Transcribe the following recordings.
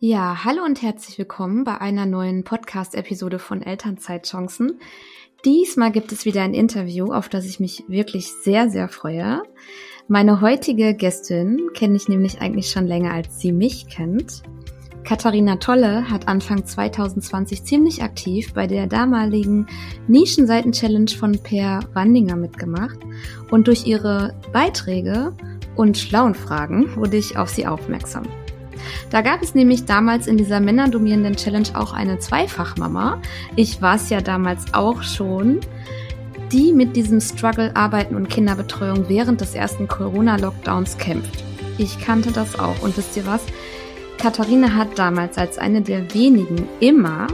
Ja, hallo und herzlich willkommen bei einer neuen Podcast-Episode von Elternzeitchancen. Diesmal gibt es wieder ein Interview, auf das ich mich wirklich sehr, sehr freue. Meine heutige Gästin kenne ich nämlich eigentlich schon länger, als sie mich kennt. Katharina Tolle hat Anfang 2020 ziemlich aktiv bei der damaligen Nischenseiten-Challenge von Per Wandinger mitgemacht und durch ihre Beiträge und schlauen Fragen wurde ich auf sie aufmerksam. Da gab es nämlich damals in dieser männerdomierenden Challenge auch eine Zweifachmama. Ich war es ja damals auch schon, die mit diesem Struggle Arbeiten und Kinderbetreuung während des ersten Corona-Lockdowns kämpft. Ich kannte das auch. Und wisst ihr was? Katharina hat damals als eine der wenigen immer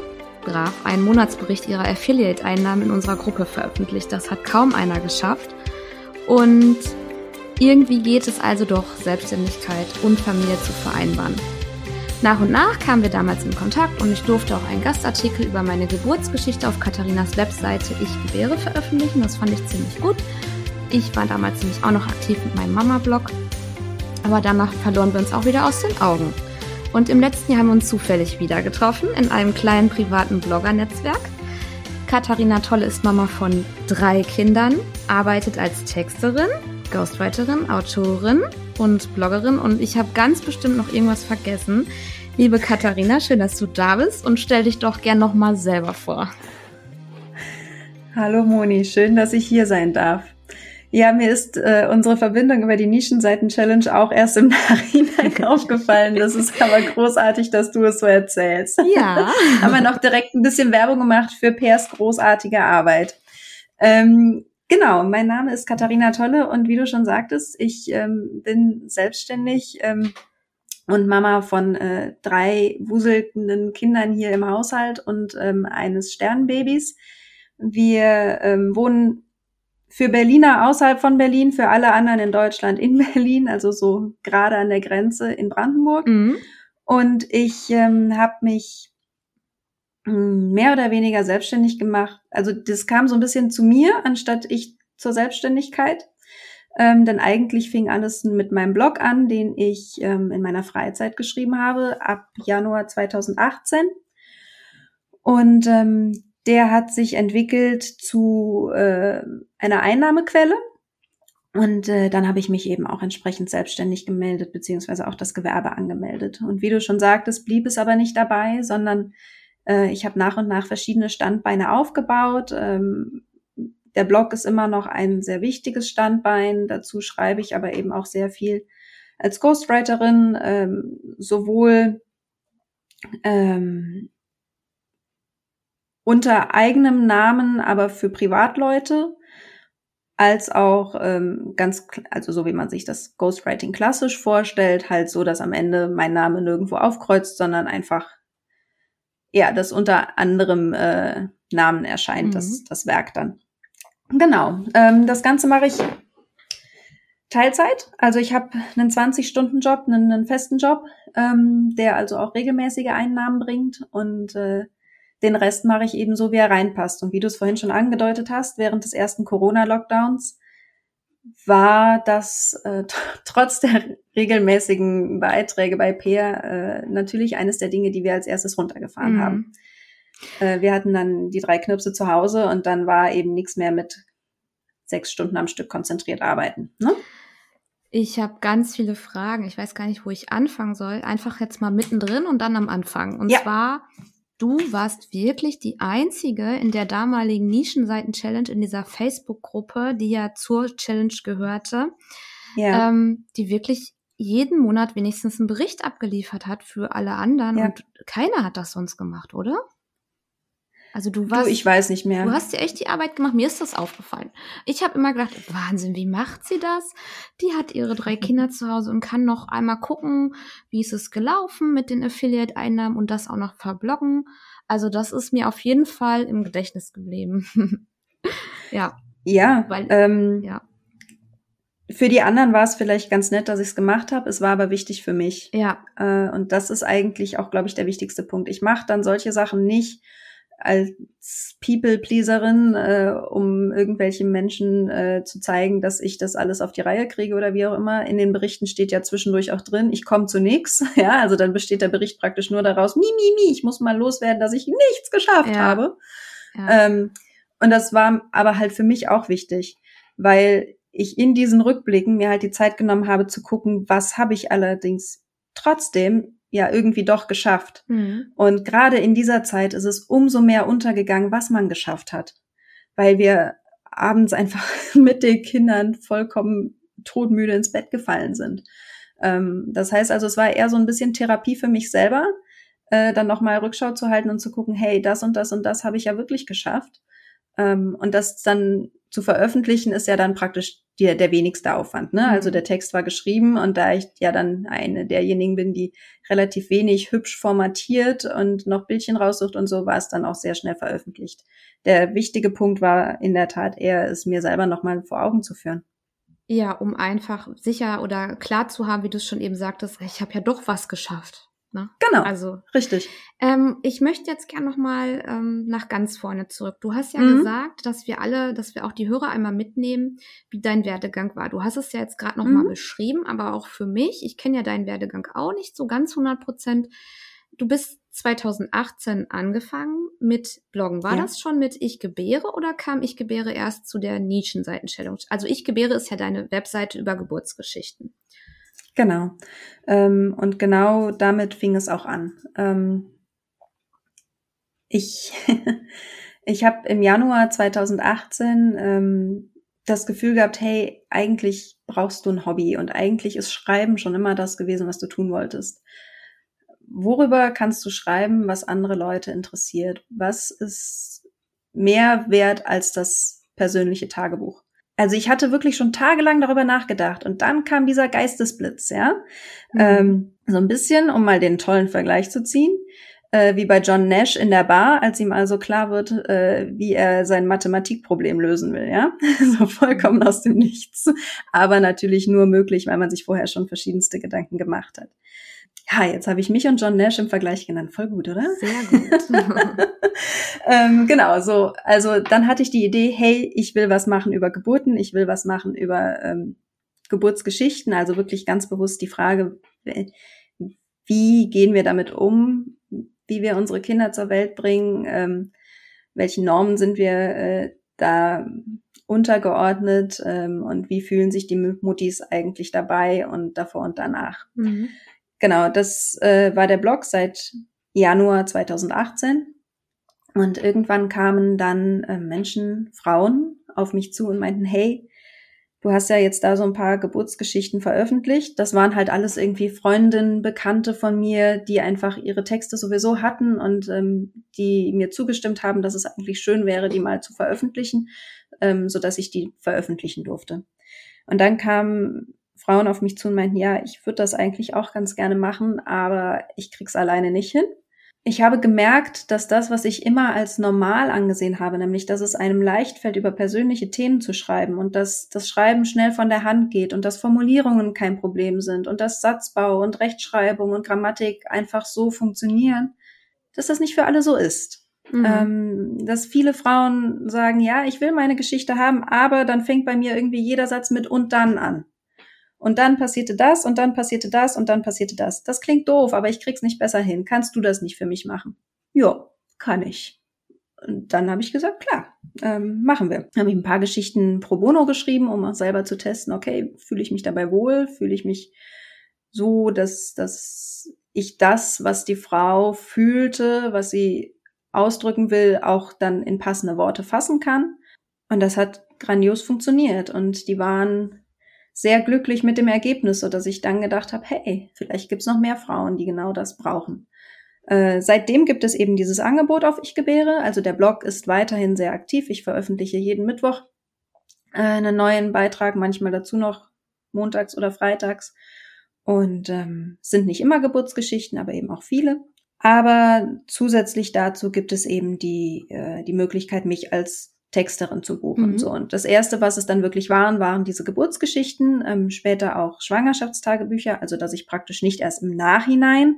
brav einen Monatsbericht ihrer Affiliate-Einnahmen in unserer Gruppe veröffentlicht. Das hat kaum einer geschafft. Und irgendwie geht es also doch, Selbstständigkeit und Familie zu vereinbaren. Nach und nach kamen wir damals in Kontakt und ich durfte auch einen Gastartikel über meine Geburtsgeschichte auf Katharinas Webseite Ich Gebäre veröffentlichen. Das fand ich ziemlich gut. Ich war damals nämlich auch noch aktiv mit meinem Mama-Blog, aber danach verloren wir uns auch wieder aus den Augen. Und im letzten Jahr haben wir uns zufällig wieder getroffen in einem kleinen privaten Blogger-Netzwerk. Katharina Tolle ist Mama von drei Kindern, arbeitet als Texterin Ghostwriterin, Autorin und Bloggerin und ich habe ganz bestimmt noch irgendwas vergessen. Liebe Katharina, schön, dass du da bist und stell dich doch gern noch mal selber vor. Hallo Moni, schön, dass ich hier sein darf. Ja, mir ist äh, unsere Verbindung über die Nischenseiten-Challenge auch erst im Nachhinein aufgefallen. Das ist aber großartig, dass du es so erzählst. Ja. Haben wir noch direkt ein bisschen Werbung gemacht für Pers großartige Arbeit. Ähm, Genau, mein Name ist Katharina Tolle und wie du schon sagtest, ich ähm, bin selbstständig ähm, und Mama von äh, drei wuselnden Kindern hier im Haushalt und ähm, eines Sternbabys. Wir ähm, wohnen für Berliner außerhalb von Berlin, für alle anderen in Deutschland in Berlin, also so gerade an der Grenze in Brandenburg. Mhm. Und ich ähm, habe mich mehr oder weniger selbstständig gemacht. Also das kam so ein bisschen zu mir, anstatt ich zur Selbstständigkeit. Ähm, denn eigentlich fing alles mit meinem Blog an, den ich ähm, in meiner Freizeit geschrieben habe, ab Januar 2018. Und ähm, der hat sich entwickelt zu äh, einer Einnahmequelle. Und äh, dann habe ich mich eben auch entsprechend selbstständig gemeldet, beziehungsweise auch das Gewerbe angemeldet. Und wie du schon sagtest, blieb es aber nicht dabei, sondern äh, ich habe nach und nach verschiedene Standbeine aufgebaut. Ähm, der Blog ist immer noch ein sehr wichtiges Standbein. Dazu schreibe ich aber eben auch sehr viel als Ghostwriterin, ähm, sowohl ähm, unter eigenem Namen, aber für Privatleute, als auch ähm, ganz, also so wie man sich das Ghostwriting klassisch vorstellt, halt so, dass am Ende mein Name nirgendwo aufkreuzt, sondern einfach ja, das unter anderem äh, Namen erscheint, mhm. das, das Werk dann. Genau. Ähm, das Ganze mache ich Teilzeit. Also ich habe einen 20-Stunden-Job, einen, einen, festen Job, ähm, der also auch regelmäßige Einnahmen bringt. Und äh, den Rest mache ich eben so, wie er reinpasst. Und wie du es vorhin schon angedeutet hast, während des ersten Corona-Lockdowns war das äh, trotz der regelmäßigen Beiträge bei Peer äh, natürlich eines der Dinge, die wir als erstes runtergefahren mhm. haben. Äh, wir hatten dann die drei Knirpse zu Hause und dann war eben nichts mehr mit sechs Stunden am Stück konzentriert arbeiten. Ne? Ich habe ganz viele Fragen. Ich weiß gar nicht, wo ich anfangen soll. Einfach jetzt mal mittendrin und dann am Anfang. Und ja. zwar, du warst wirklich die einzige in der damaligen Nischenseiten-Challenge in dieser Facebook-Gruppe, die ja zur Challenge gehörte, ja. ähm, die wirklich jeden Monat wenigstens einen Bericht abgeliefert hat für alle anderen. Ja. Und keiner hat das sonst gemacht, oder? Also du warst. Du, ich weiß nicht mehr. Du hast ja echt die Arbeit gemacht. Mir ist das aufgefallen. Ich habe immer gedacht, Wahnsinn, wie macht sie das? Die hat ihre drei Kinder zu Hause und kann noch einmal gucken, wie ist es gelaufen mit den Affiliate-Einnahmen und das auch noch verbloggen. Also das ist mir auf jeden Fall im Gedächtnis geblieben. ja. Ja. Weil, ähm, ja. Für die anderen war es vielleicht ganz nett, dass ich es gemacht habe. Es war aber wichtig für mich. Ja. Äh, und das ist eigentlich auch, glaube ich, der wichtigste Punkt. Ich mache dann solche Sachen nicht als People-Pleaserin, äh, um irgendwelchen Menschen äh, zu zeigen, dass ich das alles auf die Reihe kriege oder wie auch immer. In den Berichten steht ja zwischendurch auch drin, ich komme zu nichts. Ja, also dann besteht der Bericht praktisch nur daraus, mi, mi, mi, ich muss mal loswerden, dass ich nichts geschafft ja. habe. Ja. Ähm, und das war aber halt für mich auch wichtig, weil ich in diesen Rückblicken mir halt die Zeit genommen habe zu gucken, was habe ich allerdings trotzdem ja irgendwie doch geschafft. Mhm. Und gerade in dieser Zeit ist es umso mehr untergegangen, was man geschafft hat, weil wir abends einfach mit den Kindern vollkommen todmüde ins Bett gefallen sind. Ähm, das heißt also, es war eher so ein bisschen Therapie für mich selber, äh, dann nochmal Rückschau zu halten und zu gucken, hey, das und das und das habe ich ja wirklich geschafft. Ähm, und das dann zu veröffentlichen ist ja dann praktisch der, der wenigste Aufwand. Ne? Also mhm. der Text war geschrieben und da ich ja dann eine derjenigen bin, die relativ wenig hübsch formatiert und noch Bildchen raussucht und so, war es dann auch sehr schnell veröffentlicht. Der wichtige Punkt war in der Tat eher, es mir selber nochmal vor Augen zu führen. Ja, um einfach sicher oder klar zu haben, wie du es schon eben sagtest, ich habe ja doch was geschafft. Ne? Genau. Also richtig. Ähm, ich möchte jetzt gerne noch mal ähm, nach ganz vorne zurück. Du hast ja mhm. gesagt, dass wir alle, dass wir auch die Hörer einmal mitnehmen, wie dein Werdegang war. Du hast es ja jetzt gerade noch mhm. mal beschrieben, aber auch für mich. Ich kenne ja deinen Werdegang auch nicht so ganz 100 Prozent. Du bist 2018 angefangen mit Bloggen. War ja. das schon mit Ich gebäre oder kam Ich gebäre erst zu der Nischenseitenstellung? Also Ich gebäre ist ja deine Webseite über Geburtsgeschichten. Genau. Ähm, und genau damit fing es auch an. Ähm, ich ich habe im Januar 2018 ähm, das Gefühl gehabt, hey, eigentlich brauchst du ein Hobby und eigentlich ist Schreiben schon immer das gewesen, was du tun wolltest. Worüber kannst du schreiben, was andere Leute interessiert? Was ist mehr wert als das persönliche Tagebuch? Also ich hatte wirklich schon tagelang darüber nachgedacht und dann kam dieser Geistesblitz, ja. Mhm. Ähm, so ein bisschen, um mal den tollen Vergleich zu ziehen, äh, wie bei John Nash in der Bar, als ihm also klar wird, äh, wie er sein Mathematikproblem lösen will, ja. so vollkommen aus dem Nichts. Aber natürlich nur möglich, weil man sich vorher schon verschiedenste Gedanken gemacht hat. Ja, jetzt habe ich mich und John Nash im Vergleich genannt. Voll gut, oder? Sehr gut. ähm, genau, so. Also dann hatte ich die Idee, hey, ich will was machen über Geburten, ich will was machen über ähm, Geburtsgeschichten, also wirklich ganz bewusst die Frage, wie gehen wir damit um, wie wir unsere Kinder zur Welt bringen, ähm, welche Normen sind wir äh, da untergeordnet ähm, und wie fühlen sich die Muttis eigentlich dabei und davor und danach. Mhm. Genau, das äh, war der Blog seit Januar 2018. Und irgendwann kamen dann äh, Menschen, Frauen auf mich zu und meinten, hey, du hast ja jetzt da so ein paar Geburtsgeschichten veröffentlicht. Das waren halt alles irgendwie Freundinnen, Bekannte von mir, die einfach ihre Texte sowieso hatten und ähm, die mir zugestimmt haben, dass es eigentlich schön wäre, die mal zu veröffentlichen, ähm, so dass ich die veröffentlichen durfte. Und dann kam Frauen auf mich zu und meinten, ja, ich würde das eigentlich auch ganz gerne machen, aber ich krieg's alleine nicht hin. Ich habe gemerkt, dass das, was ich immer als normal angesehen habe, nämlich, dass es einem leicht fällt, über persönliche Themen zu schreiben und dass das Schreiben schnell von der Hand geht und dass Formulierungen kein Problem sind und dass Satzbau und Rechtschreibung und Grammatik einfach so funktionieren, dass das nicht für alle so ist. Mhm. Ähm, dass viele Frauen sagen, ja, ich will meine Geschichte haben, aber dann fängt bei mir irgendwie jeder Satz mit und dann an. Und dann passierte das und dann passierte das und dann passierte das. Das klingt doof, aber ich krieg's nicht besser hin. Kannst du das nicht für mich machen? Ja, kann ich. Und dann habe ich gesagt, klar, ähm, machen wir. Habe ich ein paar Geschichten pro bono geschrieben, um auch selber zu testen, okay, fühle ich mich dabei wohl, fühle ich mich so, dass, dass ich das, was die Frau fühlte, was sie ausdrücken will, auch dann in passende Worte fassen kann. Und das hat grandios funktioniert. Und die waren sehr glücklich mit dem Ergebnis, so dass ich dann gedacht habe, hey, vielleicht gibt's noch mehr Frauen, die genau das brauchen. Äh, seitdem gibt es eben dieses Angebot auf Ich gebäre. Also der Blog ist weiterhin sehr aktiv. Ich veröffentliche jeden Mittwoch äh, einen neuen Beitrag, manchmal dazu noch montags oder freitags. Und ähm, sind nicht immer Geburtsgeschichten, aber eben auch viele. Aber zusätzlich dazu gibt es eben die, äh, die Möglichkeit, mich als Texterin zu buchen. Mhm. So. Und das erste, was es dann wirklich waren, waren diese Geburtsgeschichten, ähm, später auch Schwangerschaftstagebücher, also dass ich praktisch nicht erst im Nachhinein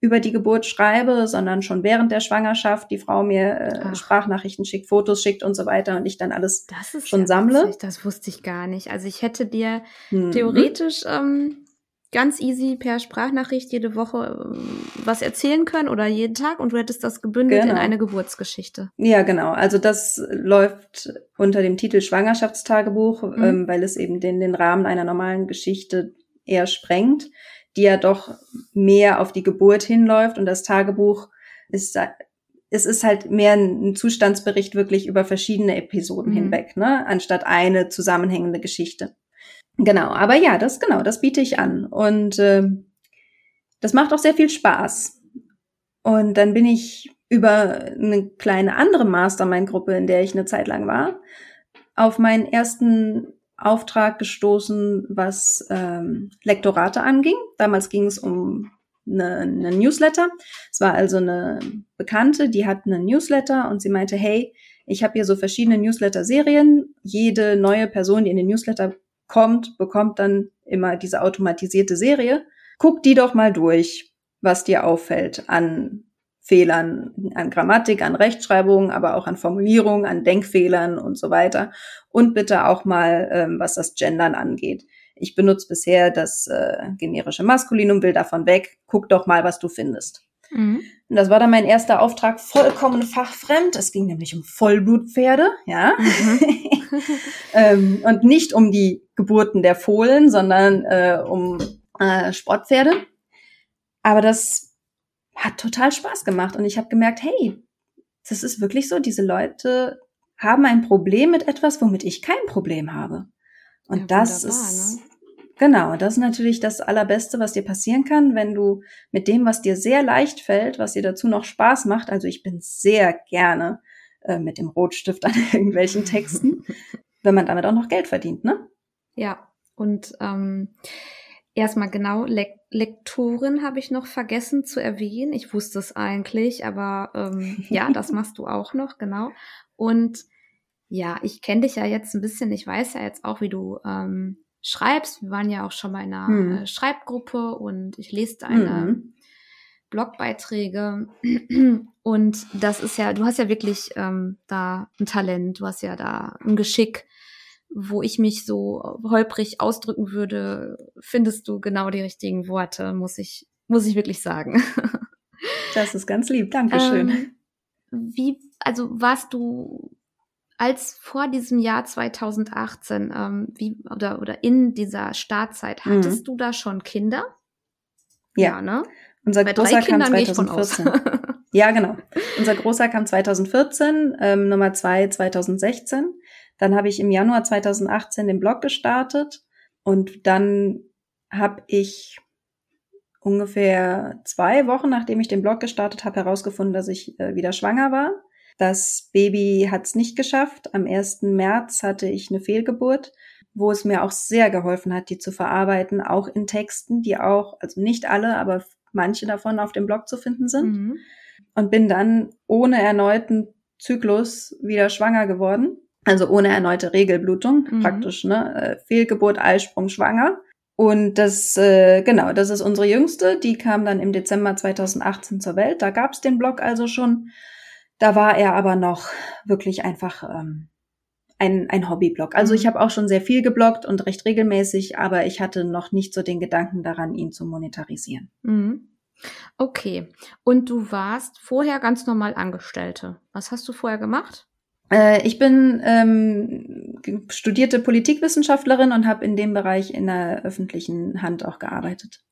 über die Geburt schreibe, sondern schon während der Schwangerschaft die Frau mir äh, Sprachnachrichten schickt, Fotos schickt und so weiter und ich dann alles schon ja sammle. Witzig, das wusste ich gar nicht. Also ich hätte dir mhm. theoretisch ähm, ganz easy per Sprachnachricht jede Woche ähm, was erzählen können oder jeden Tag und du hättest das gebündelt genau. in eine Geburtsgeschichte. Ja, genau. Also das läuft unter dem Titel Schwangerschaftstagebuch, mhm. ähm, weil es eben den, den Rahmen einer normalen Geschichte eher sprengt, die ja doch mehr auf die Geburt hinläuft und das Tagebuch ist es ist halt mehr ein Zustandsbericht wirklich über verschiedene Episoden mhm. hinweg, ne, anstatt eine zusammenhängende Geschichte. Genau, aber ja, das genau, das biete ich an. Und äh, das macht auch sehr viel Spaß. Und dann bin ich über eine kleine andere Mastermind-Gruppe, in der ich eine Zeit lang war, auf meinen ersten Auftrag gestoßen, was ähm, Lektorate anging. Damals ging es um eine, eine Newsletter. Es war also eine Bekannte, die hat einen Newsletter und sie meinte, hey, ich habe hier so verschiedene Newsletter-Serien. Jede neue Person, die in den Newsletter kommt, bekommt dann immer diese automatisierte Serie. Guck die doch mal durch, was dir auffällt an Fehlern, an Grammatik, an Rechtschreibung, aber auch an Formulierung, an Denkfehlern und so weiter. Und bitte auch mal, ähm, was das Gendern angeht. Ich benutze bisher das äh, generische Maskulinum, will davon weg. Guck doch mal, was du findest. Mhm. Und das war dann mein erster Auftrag, vollkommen fachfremd. Es ging nämlich um Vollblutpferde, ja. Mhm. ähm, und nicht um die Geburten der Fohlen, sondern äh, um äh, Sportpferde. Aber das hat total Spaß gemacht und ich habe gemerkt, hey, das ist wirklich so, diese Leute haben ein Problem mit etwas, womit ich kein Problem habe. Und ja, das ist ne? Genau, das ist natürlich das Allerbeste, was dir passieren kann, wenn du mit dem, was dir sehr leicht fällt, was dir dazu noch Spaß macht, also ich bin sehr gerne äh, mit dem Rotstift an irgendwelchen Texten, wenn man damit auch noch Geld verdient, ne? Ja, und ähm, erstmal genau, Le Lektorin habe ich noch vergessen zu erwähnen. Ich wusste es eigentlich, aber ähm, ja, das machst du auch noch, genau. Und ja, ich kenne dich ja jetzt ein bisschen, ich weiß ja jetzt auch, wie du ähm, schreibst. Wir waren ja auch schon mal in einer hm. Schreibgruppe und ich lese deine hm. Blogbeiträge. Und das ist ja, du hast ja wirklich ähm, da ein Talent, du hast ja da ein Geschick, wo ich mich so holprig ausdrücken würde, findest du genau die richtigen Worte, muss ich, muss ich wirklich sagen. Das ist ganz lieb, Dankeschön. Ähm, wie, also warst du als vor diesem Jahr 2018, ähm, wie, oder, oder in dieser Startzeit, mhm. hattest mhm. du da schon Kinder? Ja, ja ne? Unser Bei großer kam 2014. ja, genau. Unser großer kam 2014, ähm, Nummer zwei 2016. Dann habe ich im Januar 2018 den Blog gestartet und dann habe ich ungefähr zwei Wochen, nachdem ich den Blog gestartet habe, herausgefunden, dass ich äh, wieder schwanger war. Das Baby hat es nicht geschafft. Am 1. März hatte ich eine Fehlgeburt, wo es mir auch sehr geholfen hat, die zu verarbeiten, auch in Texten, die auch, also nicht alle, aber manche davon auf dem Blog zu finden sind. Mhm. Und bin dann ohne erneuten Zyklus wieder schwanger geworden. Also ohne erneute Regelblutung, mhm. praktisch, ne? Äh, Fehlgeburt, Eisprung, schwanger. Und das, äh, genau, das ist unsere jüngste. Die kam dann im Dezember 2018 zur Welt. Da gab es den Blog also schon. Da war er aber noch wirklich einfach ähm, ein, ein Hobbyblog. Also mhm. ich habe auch schon sehr viel gebloggt und recht regelmäßig, aber ich hatte noch nicht so den Gedanken daran, ihn zu monetarisieren. Mhm. Okay. Und du warst vorher ganz normal Angestellte. Was hast du vorher gemacht? Äh, ich bin ähm, studierte Politikwissenschaftlerin und habe in dem Bereich in der öffentlichen Hand auch gearbeitet.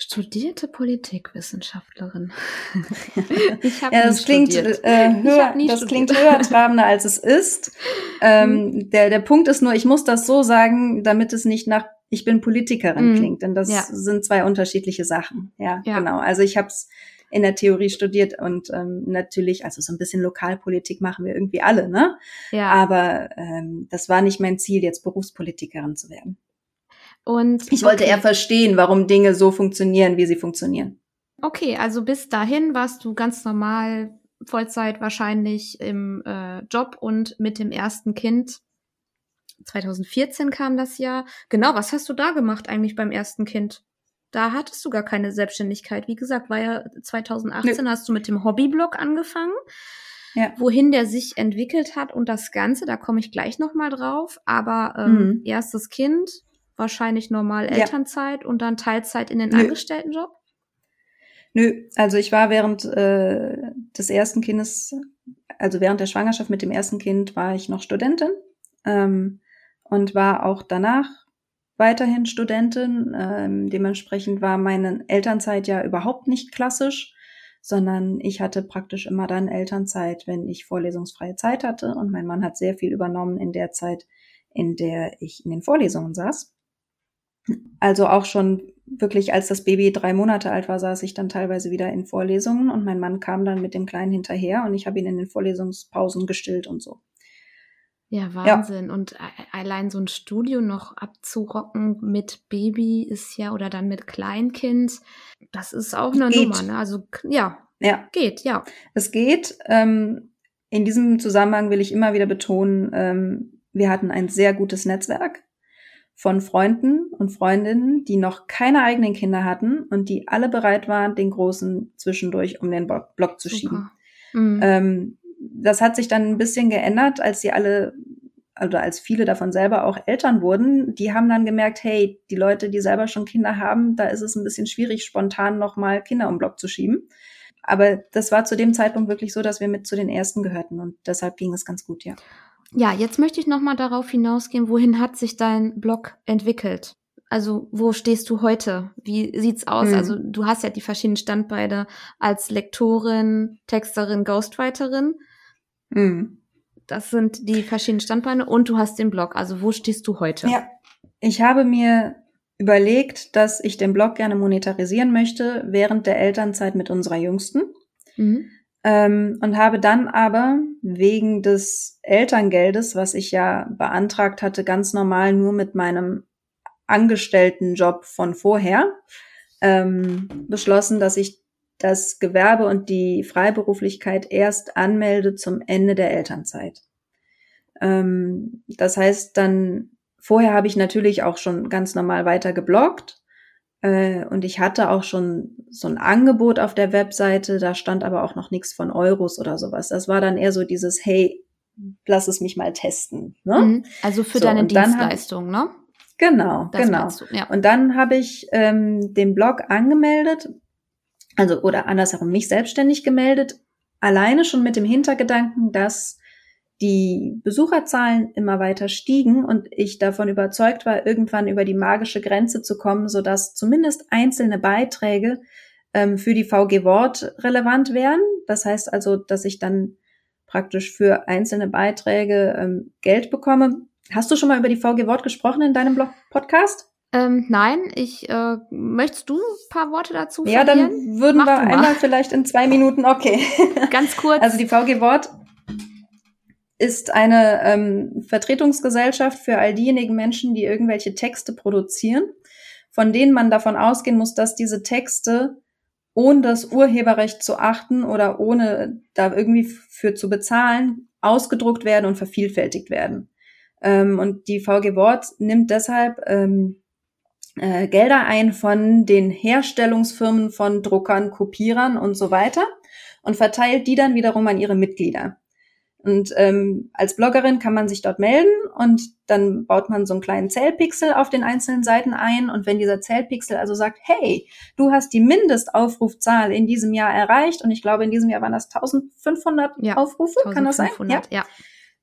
Studierte Politikwissenschaftlerin. ich ja, das klingt, äh, höher, das klingt höher trabender, als es ist. Ähm, mhm. der, der Punkt ist nur, ich muss das so sagen, damit es nicht nach ich bin Politikerin mhm. klingt, denn das ja. sind zwei unterschiedliche Sachen. Ja, ja. genau. Also ich habe es in der Theorie studiert und ähm, natürlich, also so ein bisschen Lokalpolitik machen wir irgendwie alle, ne? Ja. Aber ähm, das war nicht mein Ziel, jetzt Berufspolitikerin zu werden. Und ich wollte okay. eher verstehen, warum Dinge so funktionieren, wie sie funktionieren. Okay, also bis dahin warst du ganz normal Vollzeit wahrscheinlich im äh, Job und mit dem ersten Kind. 2014 kam das Jahr. Genau, was hast du da gemacht eigentlich beim ersten Kind? da hattest du gar keine Selbstständigkeit. Wie gesagt, war ja 2018 nee. hast du mit dem Hobbyblog angefangen. Ja. Wohin der sich entwickelt hat und das Ganze, da komme ich gleich nochmal drauf. Aber ähm, mhm. erstes Kind, wahrscheinlich normal Elternzeit ja. und dann Teilzeit in den Nö. Angestelltenjob? Nö, also ich war während äh, des ersten Kindes, also während der Schwangerschaft mit dem ersten Kind, war ich noch Studentin ähm, und war auch danach weiterhin Studentin. Ähm, dementsprechend war meine Elternzeit ja überhaupt nicht klassisch, sondern ich hatte praktisch immer dann Elternzeit, wenn ich vorlesungsfreie Zeit hatte. Und mein Mann hat sehr viel übernommen in der Zeit, in der ich in den Vorlesungen saß. Also auch schon wirklich, als das Baby drei Monate alt war, saß ich dann teilweise wieder in Vorlesungen und mein Mann kam dann mit dem Kleinen hinterher und ich habe ihn in den Vorlesungspausen gestillt und so. Ja, Wahnsinn. Ja. Und allein so ein Studio noch abzurocken mit Baby ist ja, oder dann mit Kleinkind, das ist auch eine geht. Nummer. Ne? Also ja, ja, geht, ja. Es geht. Ähm, in diesem Zusammenhang will ich immer wieder betonen, ähm, wir hatten ein sehr gutes Netzwerk von Freunden und Freundinnen, die noch keine eigenen Kinder hatten und die alle bereit waren, den Großen zwischendurch um den Block zu schieben. Mhm. Ähm, das hat sich dann ein bisschen geändert, als sie alle oder als viele davon selber auch Eltern wurden, die haben dann gemerkt, hey, die Leute, die selber schon Kinder haben, da ist es ein bisschen schwierig, spontan nochmal Kinder um Block zu schieben. Aber das war zu dem Zeitpunkt wirklich so, dass wir mit zu den ersten gehörten und deshalb ging es ganz gut, ja. Ja, jetzt möchte ich nochmal darauf hinausgehen, wohin hat sich dein Blog entwickelt? Also, wo stehst du heute? Wie sieht's aus? Mhm. Also, du hast ja die verschiedenen Standbeine als Lektorin, Texterin, Ghostwriterin. Mhm. Das sind die verschiedenen Standbeine und du hast den Blog. Also wo stehst du heute? Ja, ich habe mir überlegt, dass ich den Blog gerne monetarisieren möchte während der Elternzeit mit unserer Jüngsten. Mhm. Ähm, und habe dann aber wegen des Elterngeldes, was ich ja beantragt hatte, ganz normal nur mit meinem Angestelltenjob von vorher, ähm, beschlossen, dass ich das Gewerbe und die Freiberuflichkeit erst anmelde zum Ende der Elternzeit. Ähm, das heißt dann, vorher habe ich natürlich auch schon ganz normal weiter gebloggt äh, und ich hatte auch schon so ein Angebot auf der Webseite, da stand aber auch noch nichts von Euros oder sowas. Das war dann eher so dieses, hey, lass es mich mal testen. Ne? Mhm. Also für so, deine Dienstleistung, ne? Genau, das genau. Du, ja. Und dann habe ich ähm, den Blog angemeldet also oder andersherum mich selbstständig gemeldet, alleine schon mit dem Hintergedanken, dass die Besucherzahlen immer weiter stiegen und ich davon überzeugt war, irgendwann über die magische Grenze zu kommen, sodass zumindest einzelne Beiträge ähm, für die VG Wort relevant wären. Das heißt also, dass ich dann praktisch für einzelne Beiträge ähm, Geld bekomme. Hast du schon mal über die VG Wort gesprochen in deinem Blog Podcast? Ähm, nein, ich äh, möchtest du ein paar Worte dazu Ja, verlieren? dann würden Mach wir einmal vielleicht in zwei Minuten, okay. Ganz kurz. Also die VG Wort ist eine ähm, Vertretungsgesellschaft für all diejenigen Menschen, die irgendwelche Texte produzieren, von denen man davon ausgehen muss, dass diese Texte ohne das Urheberrecht zu achten oder ohne da irgendwie für zu bezahlen, ausgedruckt werden und vervielfältigt werden. Ähm, und die VG Wort nimmt deshalb ähm, äh, Gelder ein von den Herstellungsfirmen von Druckern, Kopierern und so weiter und verteilt die dann wiederum an ihre Mitglieder. Und ähm, als Bloggerin kann man sich dort melden und dann baut man so einen kleinen Zählpixel auf den einzelnen Seiten ein. Und wenn dieser Zählpixel also sagt, hey, du hast die Mindestaufrufzahl in diesem Jahr erreicht und ich glaube, in diesem Jahr waren das 1500 ja, Aufrufe, 1500, kann das sein? Ja. ja.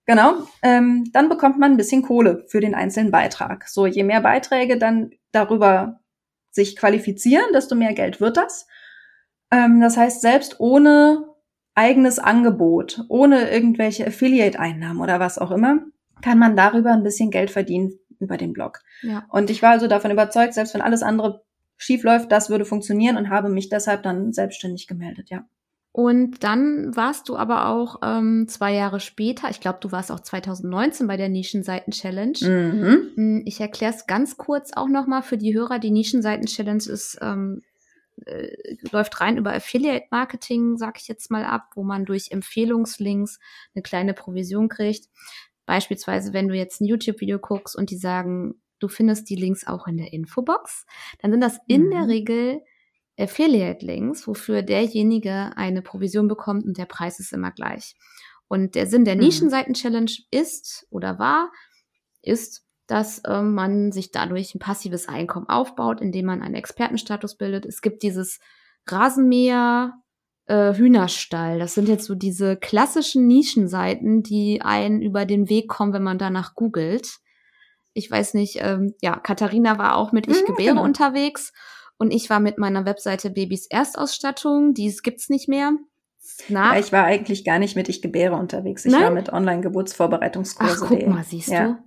Genau, ähm, dann bekommt man ein bisschen Kohle für den einzelnen Beitrag. So, je mehr Beiträge dann darüber sich qualifizieren, desto mehr Geld wird das. Ähm, das heißt, selbst ohne eigenes Angebot, ohne irgendwelche Affiliate-Einnahmen oder was auch immer, kann man darüber ein bisschen Geld verdienen über den Blog. Ja. Und ich war also davon überzeugt, selbst wenn alles andere schief läuft, das würde funktionieren und habe mich deshalb dann selbstständig gemeldet, ja. Und dann warst du aber auch ähm, zwei Jahre später, ich glaube, du warst auch 2019 bei der Nischenseiten-Challenge. Mhm. Hm, ich erkläre es ganz kurz auch nochmal für die Hörer. Die Nischenseiten-Challenge ist ähm, äh, läuft rein über Affiliate-Marketing, sag ich jetzt mal ab, wo man durch Empfehlungslinks eine kleine Provision kriegt. Beispielsweise, wenn du jetzt ein YouTube-Video guckst und die sagen, du findest die Links auch in der Infobox, dann sind das in mhm. der Regel Affiliate-Links, wofür derjenige eine Provision bekommt und der Preis ist immer gleich. Und der Sinn der mhm. Nischenseiten-Challenge ist oder war, ist, dass äh, man sich dadurch ein passives Einkommen aufbaut, indem man einen Expertenstatus bildet. Es gibt dieses Rasenmäher, äh, Hühnerstall. Das sind jetzt so diese klassischen Nischenseiten, die einen über den Weg kommen, wenn man danach googelt. Ich weiß nicht, ähm, ja, Katharina war auch mit Ich mhm, gebäre genau. unterwegs und ich war mit meiner Webseite Babys Erstausstattung. Dies gibt's nicht mehr. Ja, ich war eigentlich gar nicht mit Ich gebäre unterwegs. Ich Nein? war mit Online-Geburtsvorbereitungskurse. Ach, guck mal, siehst ja. du.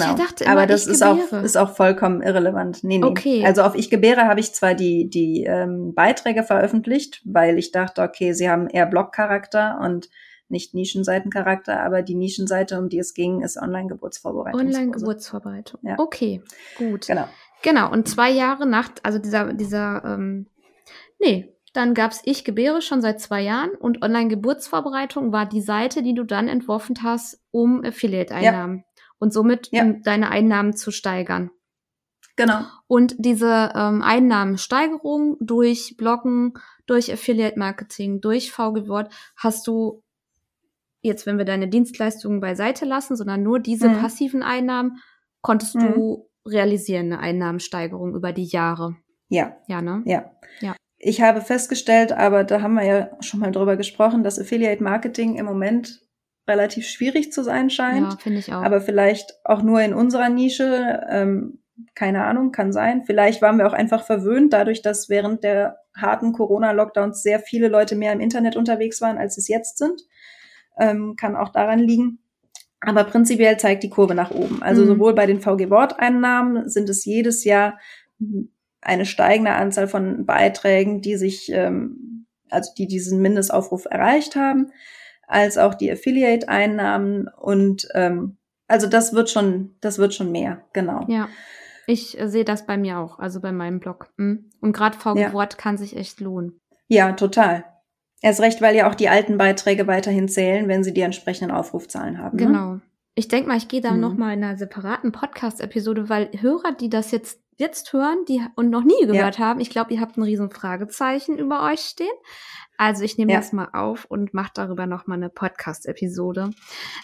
Genau. Dachte, aber das ist auch, ist auch vollkommen irrelevant. Nee, nee. Okay. Also auf Ich gebäre habe ich zwar die, die ähm, Beiträge veröffentlicht, weil ich dachte, okay, sie haben eher Blog-Charakter und nicht Nischenseitencharakter, aber die Nischenseite, um die es ging, ist Online-Geburtsvorbereitung. Online-Geburtsvorbereitung. Ja. Okay, gut. Genau. Genau. Und zwei Jahre nach, also dieser, dieser, ähm, nee, dann gab's Ich gebäre schon seit zwei Jahren und Online-Geburtsvorbereitung war die Seite, die du dann entworfen hast, um Affiliate-Einnahmen. Ja und somit ja. deine Einnahmen zu steigern. Genau. Und diese ähm, Einnahmensteigerung durch Bloggen, durch Affiliate Marketing, durch VG Wort hast du jetzt, wenn wir deine Dienstleistungen beiseite lassen, sondern nur diese mhm. passiven Einnahmen, konntest mhm. du realisieren, eine Einnahmensteigerung über die Jahre. Ja. Ja, ne? Ja. Ja. Ich habe festgestellt, aber da haben wir ja schon mal drüber gesprochen, dass Affiliate Marketing im Moment relativ schwierig zu sein scheint. Ja, finde ich auch. Aber vielleicht auch nur in unserer Nische. Ähm, keine Ahnung, kann sein. Vielleicht waren wir auch einfach verwöhnt, dadurch, dass während der harten Corona-Lockdowns sehr viele Leute mehr im Internet unterwegs waren, als es jetzt sind. Ähm, kann auch daran liegen. Aber prinzipiell zeigt die Kurve nach oben. Also mhm. sowohl bei den VG-Wort-Einnahmen sind es jedes Jahr eine steigende Anzahl von Beiträgen, die sich, ähm, also die diesen Mindestaufruf erreicht haben als auch die Affiliate-Einnahmen und ähm, also das wird schon, das wird schon mehr, genau. Ja. Ich äh, sehe das bei mir auch, also bei meinem Blog. Mhm. Und gerade VG ja. Wort kann sich echt lohnen. Ja, total. Erst recht, weil ja auch die alten Beiträge weiterhin zählen, wenn sie die entsprechenden Aufrufzahlen haben. Ne? Genau. Ne? Ich denke mal, ich gehe da mhm. noch mal in einer separaten Podcast-Episode, weil Hörer, die das jetzt jetzt hören, die und noch nie gehört ja. haben, ich glaube, ihr habt ein riesen Fragezeichen über euch stehen. Also ich nehme ja. das mal auf und mache darüber noch mal eine Podcast-Episode.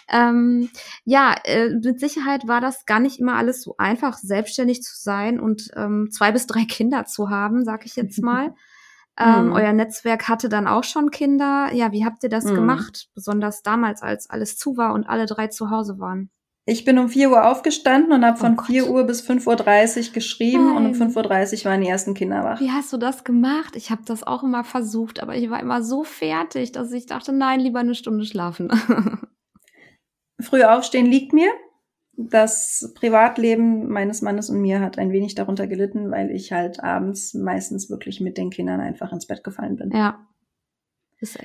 Ähm, ja, äh, mit Sicherheit war das gar nicht immer alles so einfach, selbstständig zu sein und ähm, zwei bis drei Kinder zu haben, sag ich jetzt mal. ähm, mhm. Euer Netzwerk hatte dann auch schon Kinder. Ja, wie habt ihr das mhm. gemacht? Besonders damals, als alles zu war und alle drei zu Hause waren. Ich bin um 4 Uhr aufgestanden und habe von oh 4 Uhr bis 5.30 Uhr geschrieben Nein. und um 5.30 Uhr waren die ersten Kinder wach. Wie hast du das gemacht? Ich habe das auch immer versucht, aber ich war immer so fertig, dass ich dachte, nein, lieber eine Stunde schlafen. Früh aufstehen liegt mir. Das Privatleben meines Mannes und mir hat ein wenig darunter gelitten, weil ich halt abends meistens wirklich mit den Kindern einfach ins Bett gefallen bin. Ja.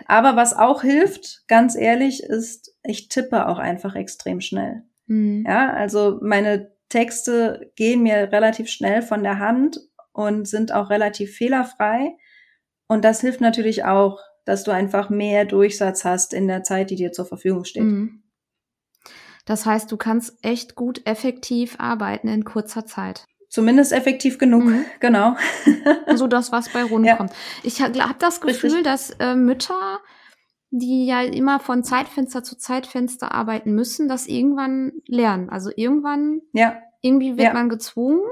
Aber was auch hilft, ganz ehrlich, ist, ich tippe auch einfach extrem schnell. Mhm. Ja, also meine Texte gehen mir relativ schnell von der Hand und sind auch relativ fehlerfrei. Und das hilft natürlich auch, dass du einfach mehr Durchsatz hast in der Zeit, die dir zur Verfügung steht. Mhm. Das heißt, du kannst echt gut effektiv arbeiten in kurzer Zeit. Zumindest effektiv genug, mhm. genau. so das, was bei rumkommt. Ja. Ich habe hab das Gefühl, Richtig. dass äh, Mütter die ja immer von Zeitfenster zu Zeitfenster arbeiten müssen, das irgendwann lernen. Also irgendwann, ja. irgendwie wird ja. man gezwungen,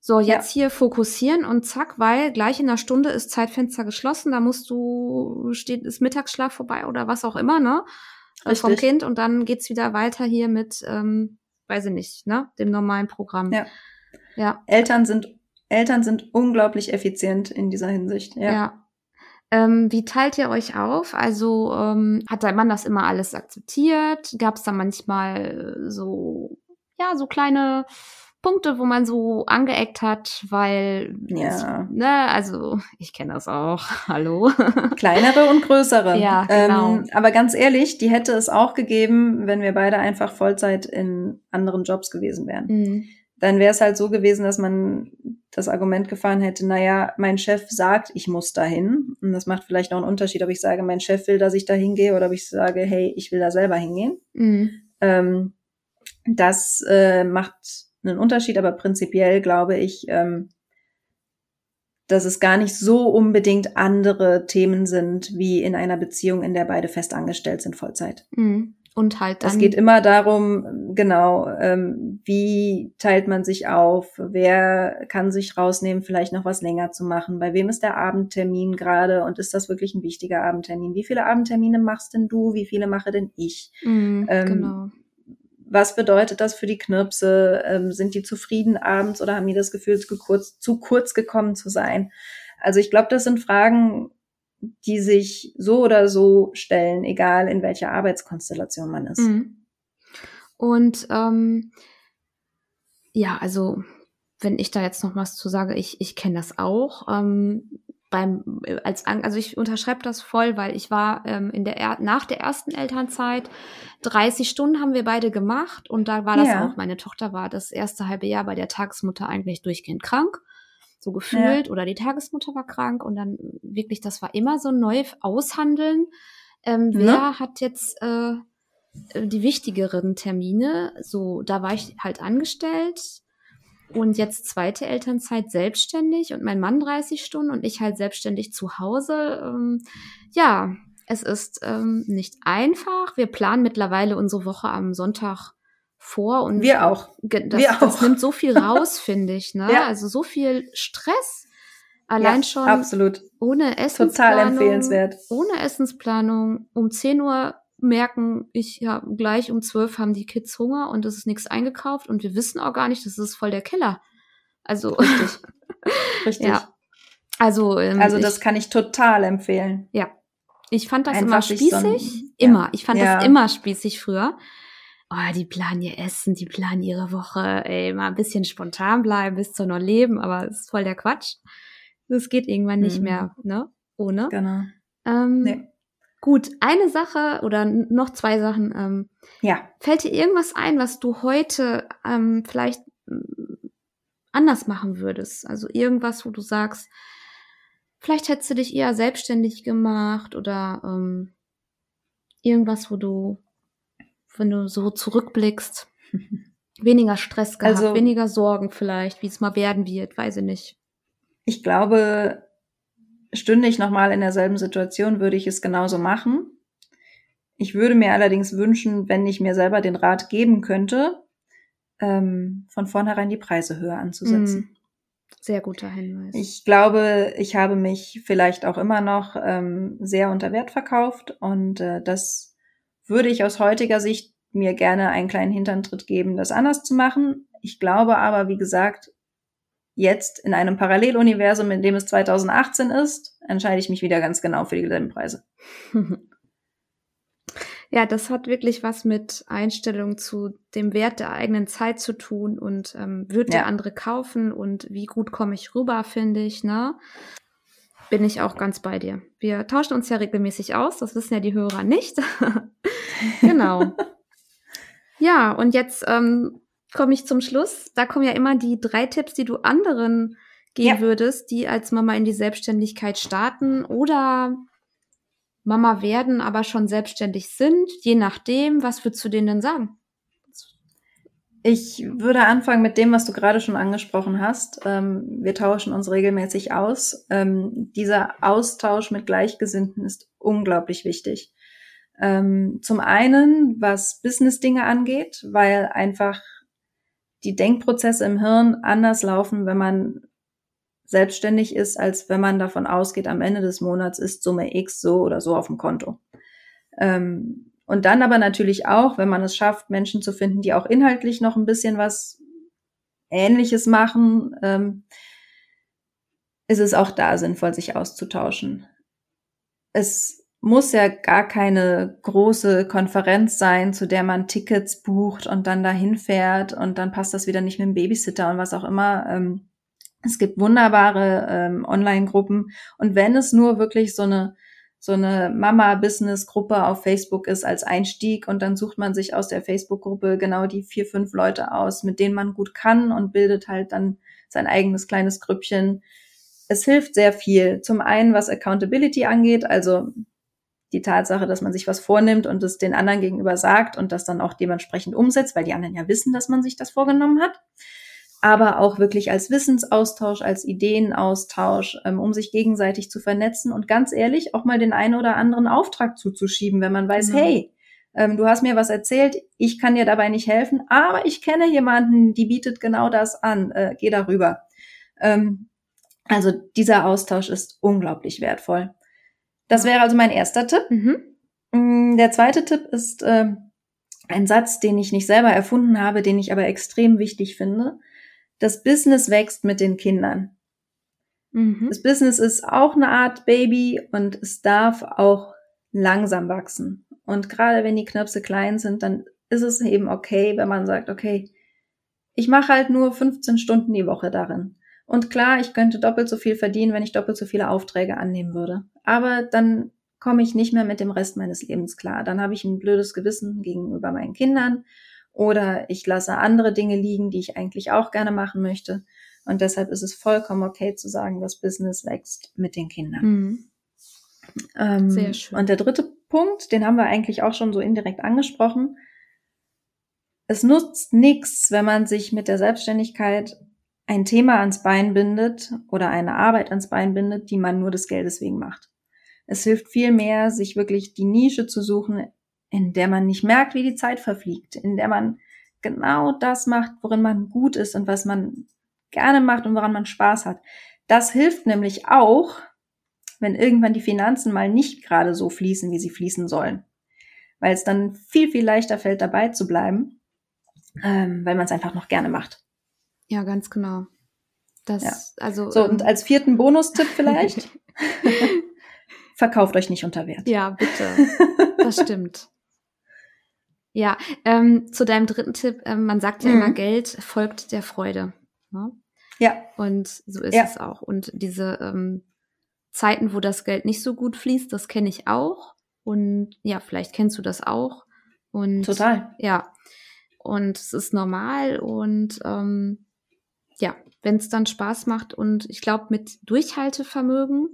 so jetzt ja. hier fokussieren und zack, weil gleich in einer Stunde ist Zeitfenster geschlossen, da musst du, steht, ist Mittagsschlaf vorbei oder was auch immer, ne? Äh, Richtig. Vom Kind und dann geht's wieder weiter hier mit, ähm, weiß ich nicht, ne? Dem normalen Programm. Ja. Ja. Eltern sind, Eltern sind unglaublich effizient in dieser Hinsicht. Ja. ja. Ähm, wie teilt ihr euch auf? Also ähm, hat dein Mann das immer alles akzeptiert? Gab es da manchmal so, ja, so kleine Punkte, wo man so angeeckt hat, weil, ja. ne, also ich kenne das auch. Hallo. Kleinere und größere. Ja, genau. Ähm, aber ganz ehrlich, die hätte es auch gegeben, wenn wir beide einfach Vollzeit in anderen Jobs gewesen wären. Mhm. Dann wäre es halt so gewesen, dass man das Argument gefahren hätte, naja, mein Chef sagt, ich muss dahin. Und das macht vielleicht noch einen Unterschied, ob ich sage, mein Chef will, dass ich da hingehe oder ob ich sage, hey, ich will da selber hingehen. Mhm. Ähm, das äh, macht einen Unterschied, aber prinzipiell glaube ich, ähm, dass es gar nicht so unbedingt andere Themen sind wie in einer Beziehung, in der beide fest angestellt sind, Vollzeit. Mhm. Und halt dann. Es geht immer darum, genau, ähm, wie teilt man sich auf, wer kann sich rausnehmen, vielleicht noch was länger zu machen, bei wem ist der Abendtermin gerade und ist das wirklich ein wichtiger Abendtermin? Wie viele Abendtermine machst denn du? Wie viele mache denn ich? Mhm, ähm, genau. Was bedeutet das für die Knirpse? Ähm, sind die zufrieden abends oder haben die das Gefühl, zu kurz, zu kurz gekommen zu sein? Also ich glaube, das sind Fragen, die sich so oder so stellen, egal in welcher Arbeitskonstellation man ist. Mhm. Und ähm, ja, also wenn ich da jetzt noch was zu sage, ich, ich kenne das auch. Ähm, beim als also ich unterschreibe das voll, weil ich war ähm, in der nach der ersten Elternzeit 30 Stunden haben wir beide gemacht und da war das ja. auch. Meine Tochter war das erste halbe Jahr bei der Tagesmutter eigentlich durchgehend krank so gefühlt ja. oder die Tagesmutter war krank und dann wirklich, das war immer so neu aushandeln. Ähm, mhm. Wer hat jetzt äh, die wichtigeren Termine? So, da war ich halt angestellt und jetzt zweite Elternzeit selbstständig und mein Mann 30 Stunden und ich halt selbstständig zu Hause. Ähm, ja, es ist ähm, nicht einfach. Wir planen mittlerweile unsere Woche am Sonntag vor und wir auch. Das, wir das nimmt so viel raus, finde ich. Ne? Ja. Also so viel Stress. Allein ja, schon absolut. ohne Essensplanung. Total empfehlenswert. Ohne Essensplanung. Um 10 Uhr merken, ich ja gleich um 12 haben die Kids Hunger und es ist nichts eingekauft und wir wissen auch gar nicht, das ist voll der Keller. Also richtig. richtig. Ja. Also, ähm, also das ich, kann ich total empfehlen. Ja. Ich fand das Einfach immer spießig. So ein, immer. Ich fand ja. das immer spießig früher oh, die planen ihr Essen, die planen ihre Woche, ey, mal ein bisschen spontan bleiben, bis zu noch leben, aber es ist voll der Quatsch. Das geht irgendwann nicht mhm. mehr, ne? Ohne. Genau. Ähm, nee. Gut, eine Sache oder noch zwei Sachen. Ähm, ja. Fällt dir irgendwas ein, was du heute ähm, vielleicht anders machen würdest? Also irgendwas, wo du sagst, vielleicht hättest du dich eher selbstständig gemacht oder ähm, irgendwas, wo du wenn du so zurückblickst? weniger Stress gehabt, also, weniger Sorgen vielleicht, wie es mal werden wird, weiß ich nicht. Ich glaube, stünde ich nochmal in derselben Situation, würde ich es genauso machen. Ich würde mir allerdings wünschen, wenn ich mir selber den Rat geben könnte, ähm, von vornherein die Preise höher anzusetzen. Mm, sehr guter Hinweis. Ich glaube, ich habe mich vielleicht auch immer noch ähm, sehr unter Wert verkauft und äh, das würde ich aus heutiger Sicht mir gerne einen kleinen Hinterntritt geben, das anders zu machen. Ich glaube aber, wie gesagt, jetzt in einem Paralleluniversum, in dem es 2018 ist, entscheide ich mich wieder ganz genau für dieselben Preise. Ja, das hat wirklich was mit Einstellung zu dem Wert der eigenen Zeit zu tun und ähm, wird ja. der andere kaufen und wie gut komme ich rüber, finde ich, ne? Bin ich auch ganz bei dir. Wir tauschen uns ja regelmäßig aus, das wissen ja die Hörer nicht. genau. ja, und jetzt ähm, komme ich zum Schluss. Da kommen ja immer die drei Tipps, die du anderen geben ja. würdest, die als Mama in die Selbstständigkeit starten oder Mama werden, aber schon selbstständig sind, je nachdem. Was würdest du denen denn sagen? Ich würde anfangen mit dem, was du gerade schon angesprochen hast. Ähm, wir tauschen uns regelmäßig aus. Ähm, dieser Austausch mit Gleichgesinnten ist unglaublich wichtig. Ähm, zum einen, was Business-Dinge angeht, weil einfach die Denkprozesse im Hirn anders laufen, wenn man selbstständig ist, als wenn man davon ausgeht, am Ende des Monats ist Summe X so oder so auf dem Konto. Ähm, und dann aber natürlich auch, wenn man es schafft, Menschen zu finden, die auch inhaltlich noch ein bisschen was Ähnliches machen, ähm, ist es auch da sinnvoll, sich auszutauschen. Es muss ja gar keine große Konferenz sein, zu der man Tickets bucht und dann dahin fährt und dann passt das wieder nicht mit dem Babysitter und was auch immer. Ähm, es gibt wunderbare ähm, Online-Gruppen und wenn es nur wirklich so eine so eine Mama-Business-Gruppe auf Facebook ist als Einstieg und dann sucht man sich aus der Facebook-Gruppe genau die vier, fünf Leute aus, mit denen man gut kann und bildet halt dann sein eigenes kleines Grüppchen. Es hilft sehr viel. Zum einen, was Accountability angeht, also die Tatsache, dass man sich was vornimmt und es den anderen gegenüber sagt und das dann auch dementsprechend umsetzt, weil die anderen ja wissen, dass man sich das vorgenommen hat. Aber auch wirklich als Wissensaustausch, als Ideenaustausch, ähm, um sich gegenseitig zu vernetzen und ganz ehrlich auch mal den einen oder anderen Auftrag zuzuschieben, wenn man weiß, mhm. hey, ähm, du hast mir was erzählt, ich kann dir dabei nicht helfen, aber ich kenne jemanden, die bietet genau das an, äh, geh darüber. Ähm, also dieser Austausch ist unglaublich wertvoll. Das wäre also mein erster Tipp. Mhm. Mm, der zweite Tipp ist äh, ein Satz, den ich nicht selber erfunden habe, den ich aber extrem wichtig finde. Das Business wächst mit den Kindern. Mhm. Das Business ist auch eine Art Baby und es darf auch langsam wachsen. Und gerade wenn die Knöpfe klein sind, dann ist es eben okay, wenn man sagt, okay, ich mache halt nur 15 Stunden die Woche darin. Und klar, ich könnte doppelt so viel verdienen, wenn ich doppelt so viele Aufträge annehmen würde. Aber dann komme ich nicht mehr mit dem Rest meines Lebens klar. Dann habe ich ein blödes Gewissen gegenüber meinen Kindern oder ich lasse andere Dinge liegen, die ich eigentlich auch gerne machen möchte. Und deshalb ist es vollkommen okay zu sagen, das Business wächst mit den Kindern. Mhm. Ähm, Sehr schön. Und der dritte Punkt, den haben wir eigentlich auch schon so indirekt angesprochen. Es nutzt nichts, wenn man sich mit der Selbstständigkeit ein Thema ans Bein bindet oder eine Arbeit ans Bein bindet, die man nur des Geldes wegen macht. Es hilft viel mehr, sich wirklich die Nische zu suchen, in der man nicht merkt, wie die Zeit verfliegt, in der man genau das macht, worin man gut ist und was man gerne macht und woran man Spaß hat. Das hilft nämlich auch, wenn irgendwann die Finanzen mal nicht gerade so fließen, wie sie fließen sollen. Weil es dann viel, viel leichter fällt, dabei zu bleiben, ähm, weil man es einfach noch gerne macht. Ja, ganz genau. Das, ja. also. So, ähm, und als vierten Bonustipp vielleicht. Verkauft euch nicht unter Wert. Ja, bitte. Das stimmt. Ja, ähm, zu deinem dritten Tipp, ähm, man sagt ja mhm. immer, Geld folgt der Freude. Ne? Ja. Und so ist ja. es auch. Und diese ähm, Zeiten, wo das Geld nicht so gut fließt, das kenne ich auch. Und ja, vielleicht kennst du das auch. Und total. Ja. Und es ist normal und ähm, ja, wenn es dann Spaß macht und ich glaube, mit Durchhaltevermögen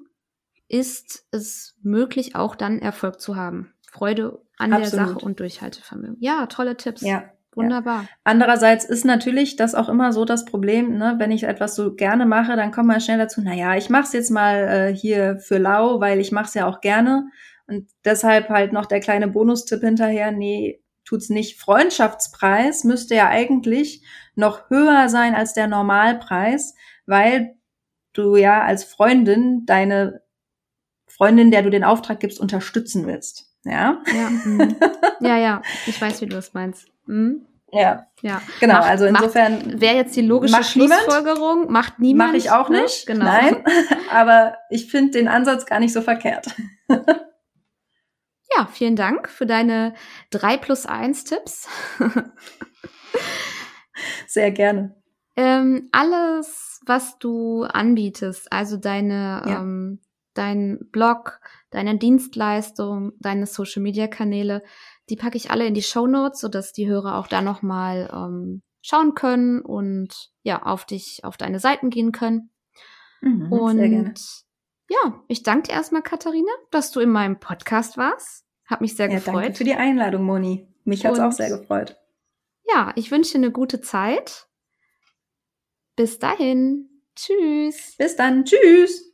ist es möglich, auch dann Erfolg zu haben. Freude an Absolut. der Sache und Durchhaltevermögen. Ja, tolle Tipps. Ja. Wunderbar. Ja. Andererseits ist natürlich das auch immer so das Problem, ne, wenn ich etwas so gerne mache, dann kommt man schnell dazu, naja, ich mache es jetzt mal äh, hier für lau, weil ich mache es ja auch gerne. Und deshalb halt noch der kleine Bonustipp hinterher, nee, tut's nicht. Freundschaftspreis müsste ja eigentlich noch höher sein als der Normalpreis, weil du ja als Freundin deine Freundin, der du den Auftrag gibst, unterstützen willst. Ja, ja, mhm. ja, ja. ich weiß, wie du das meinst. Mhm. Ja. Ja. Genau, macht, also insofern. Wäre jetzt die logische macht Schlussfolgerung, niemand. macht niemand. Mache ich auch ne? nicht. Genau. Nein. Aber ich finde den Ansatz gar nicht so verkehrt. ja, vielen Dank für deine drei plus eins Tipps. Sehr gerne. Ähm, alles, was du anbietest, also deine, ja. ähm, dein Blog, deine Dienstleistung, deine Social Media Kanäle, die packe ich alle in die Show Notes, sodass die Hörer auch da nochmal ähm, schauen können und ja, auf dich, auf deine Seiten gehen können. Mhm, und ja, ich danke dir erstmal, Katharina, dass du in meinem Podcast warst. Hat mich sehr ja, gefreut. Danke für die Einladung, Moni. Mich hat's und, auch sehr gefreut. Ja, ich wünsche dir eine gute Zeit. Bis dahin. Tschüss. Bis dann. Tschüss.